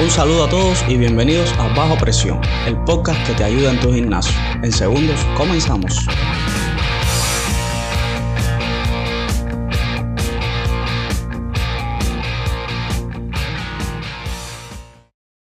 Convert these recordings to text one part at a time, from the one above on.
Un saludo a todos y bienvenidos a Bajo Presión, el podcast que te ayuda en tu gimnasio. En segundos, comenzamos.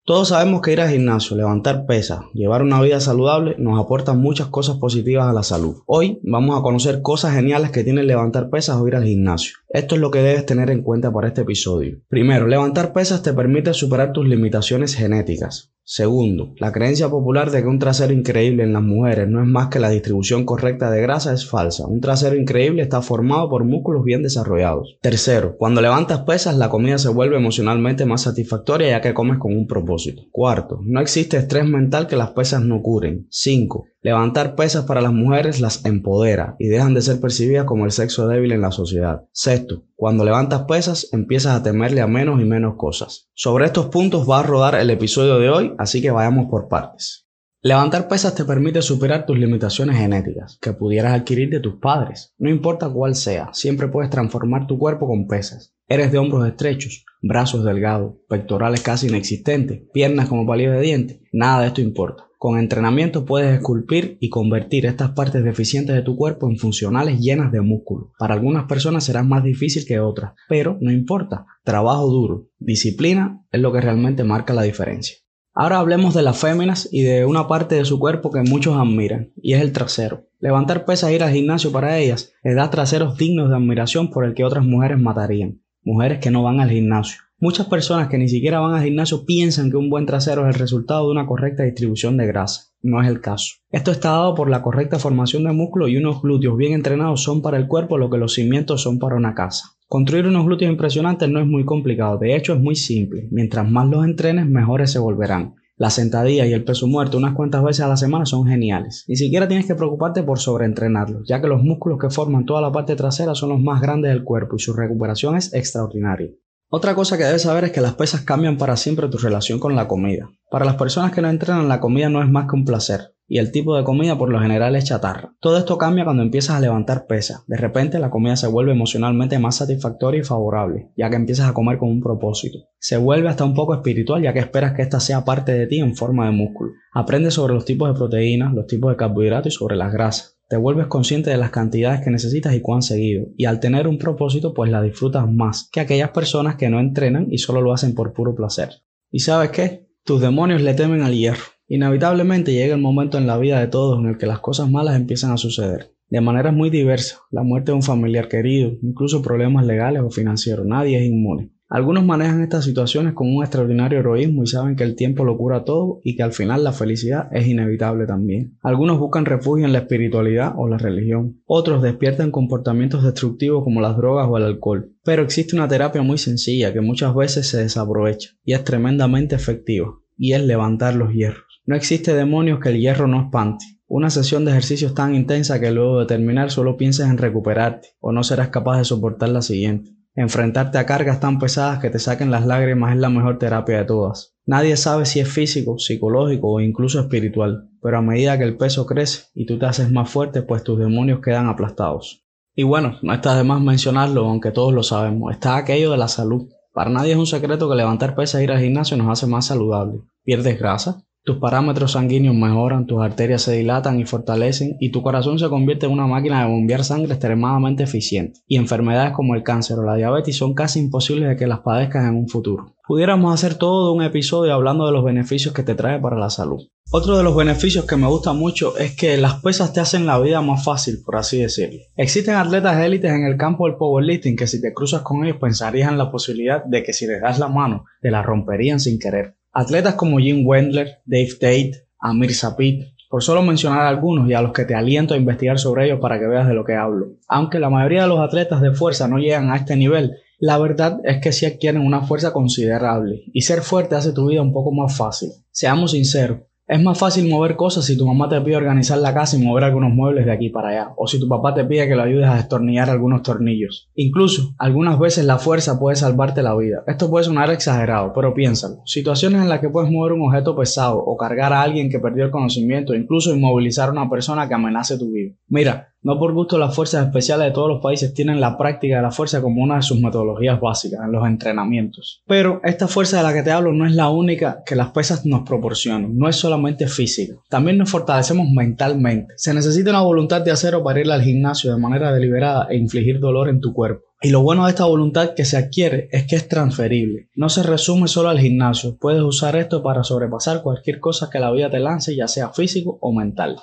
Todos sabemos que ir al gimnasio, levantar pesas, llevar una vida saludable nos aporta muchas cosas positivas a la salud. Hoy vamos a conocer cosas geniales que tiene levantar pesas o ir al gimnasio. Esto es lo que debes tener en cuenta para este episodio. Primero, levantar pesas te permite superar tus limitaciones genéticas. Segundo, la creencia popular de que un trasero increíble en las mujeres no es más que la distribución correcta de grasa es falsa. Un trasero increíble está formado por músculos bien desarrollados. Tercero, cuando levantas pesas la comida se vuelve emocionalmente más satisfactoria ya que comes con un propósito. Cuarto, no existe estrés mental que las pesas no curen. Cinco, Levantar pesas para las mujeres las empodera y dejan de ser percibidas como el sexo débil en la sociedad. Sexto, cuando levantas pesas empiezas a temerle a menos y menos cosas. Sobre estos puntos va a rodar el episodio de hoy, así que vayamos por partes. Levantar pesas te permite superar tus limitaciones genéticas que pudieras adquirir de tus padres. No importa cuál sea, siempre puedes transformar tu cuerpo con pesas. Eres de hombros estrechos, brazos delgados, pectorales casi inexistentes, piernas como palillos de dientes. Nada de esto importa. Con entrenamiento puedes esculpir y convertir estas partes deficientes de tu cuerpo en funcionales llenas de músculo. Para algunas personas será más difícil que otras, pero no importa. Trabajo duro, disciplina es lo que realmente marca la diferencia. Ahora hablemos de las féminas y de una parte de su cuerpo que muchos admiran, y es el trasero. Levantar pesas e ir al gimnasio para ellas les da traseros dignos de admiración por el que otras mujeres matarían. Mujeres que no van al gimnasio, Muchas personas que ni siquiera van al gimnasio piensan que un buen trasero es el resultado de una correcta distribución de grasa. No es el caso. Esto está dado por la correcta formación de músculo y unos glúteos bien entrenados son para el cuerpo lo que los cimientos son para una casa. Construir unos glúteos impresionantes no es muy complicado, de hecho es muy simple. Mientras más los entrenes, mejores se volverán. La sentadilla y el peso muerto unas cuantas veces a la semana son geniales. Ni siquiera tienes que preocuparte por sobreentrenarlos, ya que los músculos que forman toda la parte trasera son los más grandes del cuerpo y su recuperación es extraordinaria. Otra cosa que debes saber es que las pesas cambian para siempre tu relación con la comida. Para las personas que no entrenan, la comida no es más que un placer, y el tipo de comida por lo general es chatarra. Todo esto cambia cuando empiezas a levantar pesas. De repente la comida se vuelve emocionalmente más satisfactoria y favorable, ya que empiezas a comer con un propósito. Se vuelve hasta un poco espiritual, ya que esperas que ésta sea parte de ti en forma de músculo. Aprendes sobre los tipos de proteínas, los tipos de carbohidratos y sobre las grasas. Te vuelves consciente de las cantidades que necesitas y cuán seguido, y al tener un propósito pues la disfrutas más que aquellas personas que no entrenan y solo lo hacen por puro placer. ¿Y sabes qué? Tus demonios le temen al hierro. Inevitablemente llega el momento en la vida de todos en el que las cosas malas empiezan a suceder. De maneras muy diversas, la muerte de un familiar querido, incluso problemas legales o financieros, nadie es inmune. Algunos manejan estas situaciones con un extraordinario heroísmo y saben que el tiempo lo cura todo y que al final la felicidad es inevitable también. Algunos buscan refugio en la espiritualidad o la religión. Otros despiertan comportamientos destructivos como las drogas o el alcohol. Pero existe una terapia muy sencilla que muchas veces se desaprovecha y es tremendamente efectiva y es levantar los hierros. No existe demonios que el hierro no espante. Una sesión de ejercicios tan intensa que luego de terminar solo pienses en recuperarte o no serás capaz de soportar la siguiente. Enfrentarte a cargas tan pesadas que te saquen las lágrimas es la mejor terapia de todas. Nadie sabe si es físico, psicológico o incluso espiritual, pero a medida que el peso crece y tú te haces más fuerte, pues tus demonios quedan aplastados. Y bueno, no está de más mencionarlo, aunque todos lo sabemos, está aquello de la salud. Para nadie es un secreto que levantar pesas e ir al gimnasio nos hace más saludables. Pierdes grasa, tus parámetros sanguíneos mejoran, tus arterias se dilatan y fortalecen y tu corazón se convierte en una máquina de bombear sangre extremadamente eficiente. Y enfermedades como el cáncer o la diabetes son casi imposibles de que las padezcas en un futuro. Pudiéramos hacer todo un episodio hablando de los beneficios que te trae para la salud. Otro de los beneficios que me gusta mucho es que las pesas te hacen la vida más fácil, por así decirlo. Existen atletas élites en el campo del powerlifting que si te cruzas con ellos pensarías en la posibilidad de que si les das la mano te la romperían sin querer. Atletas como Jim Wendler, Dave Tate, Amir Sapit, por solo mencionar algunos y a los que te aliento a investigar sobre ellos para que veas de lo que hablo. Aunque la mayoría de los atletas de fuerza no llegan a este nivel, la verdad es que sí adquieren una fuerza considerable y ser fuerte hace tu vida un poco más fácil. Seamos sinceros, es más fácil mover cosas si tu mamá te pide organizar la casa y mover algunos muebles de aquí para allá, o si tu papá te pide que lo ayudes a destornillar algunos tornillos. Incluso, algunas veces la fuerza puede salvarte la vida. Esto puede sonar exagerado, pero piénsalo. Situaciones en las que puedes mover un objeto pesado o cargar a alguien que perdió el conocimiento, incluso inmovilizar a una persona que amenace tu vida. Mira, No por gusto las fuerzas especiales de todos los países tienen la práctica de la fuerza como una de sus metodologías básicas en los entrenamientos. Pero esta fuerza de la que te hablo no es la única que las pesas nos proporcionan, no es solamente física, también nos fortalecemos mentalmente. Se necesita una voluntad de acero para ir al gimnasio de manera deliberada e infligir dolor en tu cuerpo. Y lo bueno de esta voluntad que se adquiere es que es transferible. No se resume solo al gimnasio, puedes usar esto para sobrepasar cualquier cosa que la vida te lance, ya sea físico o mental.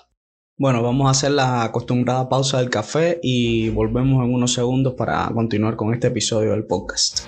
Bueno, vamos a hacer la acostumbrada pausa del café y volvemos en unos segundos para continuar con este episodio del podcast.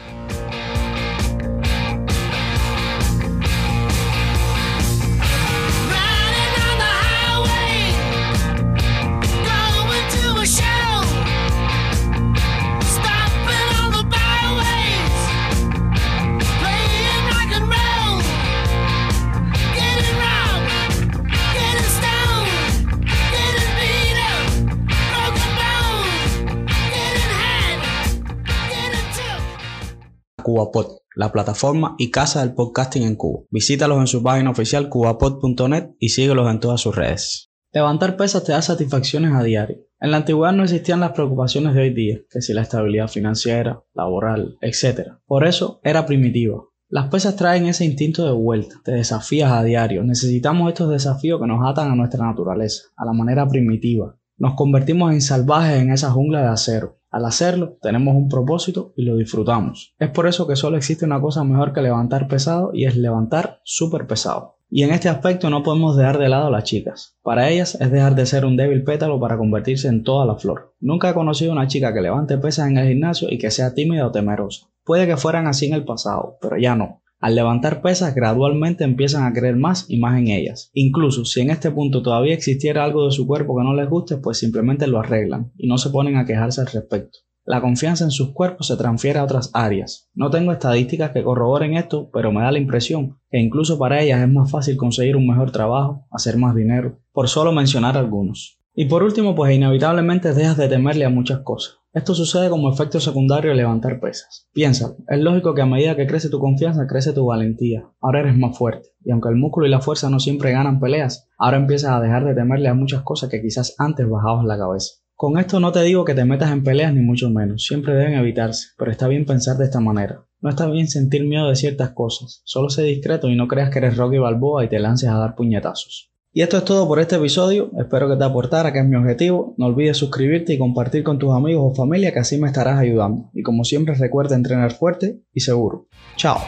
CubaPod, la plataforma y casa del podcasting en Cuba. Visítalos en su página oficial cubapod.net y síguelos en todas sus redes. Levantar pesas te da satisfacciones a diario. En la antigüedad no existían las preocupaciones de hoy día, que si la estabilidad financiera, laboral, etc. Por eso era primitiva. Las pesas traen ese instinto de vuelta, te desafías a diario. Necesitamos estos desafíos que nos atan a nuestra naturaleza, a la manera primitiva. Nos convertimos en salvajes en esa jungla de acero. Al hacerlo, tenemos un propósito y lo disfrutamos. Es por eso que solo existe una cosa mejor que levantar pesado y es levantar súper pesado. Y en este aspecto no podemos dejar de lado a las chicas. Para ellas es dejar de ser un débil pétalo para convertirse en toda la flor. Nunca he conocido una chica que levante pesas en el gimnasio y que sea tímida o temerosa. Puede que fueran así en el pasado, pero ya no. Al levantar pesas gradualmente empiezan a creer más y más en ellas. Incluso si en este punto todavía existiera algo de su cuerpo que no les guste, pues simplemente lo arreglan y no se ponen a quejarse al respecto. La confianza en sus cuerpos se transfiere a otras áreas. No tengo estadísticas que corroboren esto, pero me da la impresión que incluso para ellas es más fácil conseguir un mejor trabajo, hacer más dinero, por solo mencionar algunos. Y por último, pues inevitablemente dejas de temerle a muchas cosas. Esto sucede como efecto secundario de levantar pesas. Piénsalo, es lógico que a medida que crece tu confianza, crece tu valentía. Ahora eres más fuerte. Y aunque el músculo y la fuerza no siempre ganan peleas, ahora empiezas a dejar de temerle a muchas cosas que quizás antes bajabas la cabeza. Con esto no te digo que te metas en peleas ni mucho menos, siempre deben evitarse, pero está bien pensar de esta manera. No está bien sentir miedo de ciertas cosas, solo sé discreto y no creas que eres Rocky Balboa y te lances a dar puñetazos. Y esto es todo por este episodio. Espero que te aportara, que es mi objetivo. No olvides suscribirte y compartir con tus amigos o familia, que así me estarás ayudando. Y como siempre, recuerda entrenar fuerte y seguro. Chao.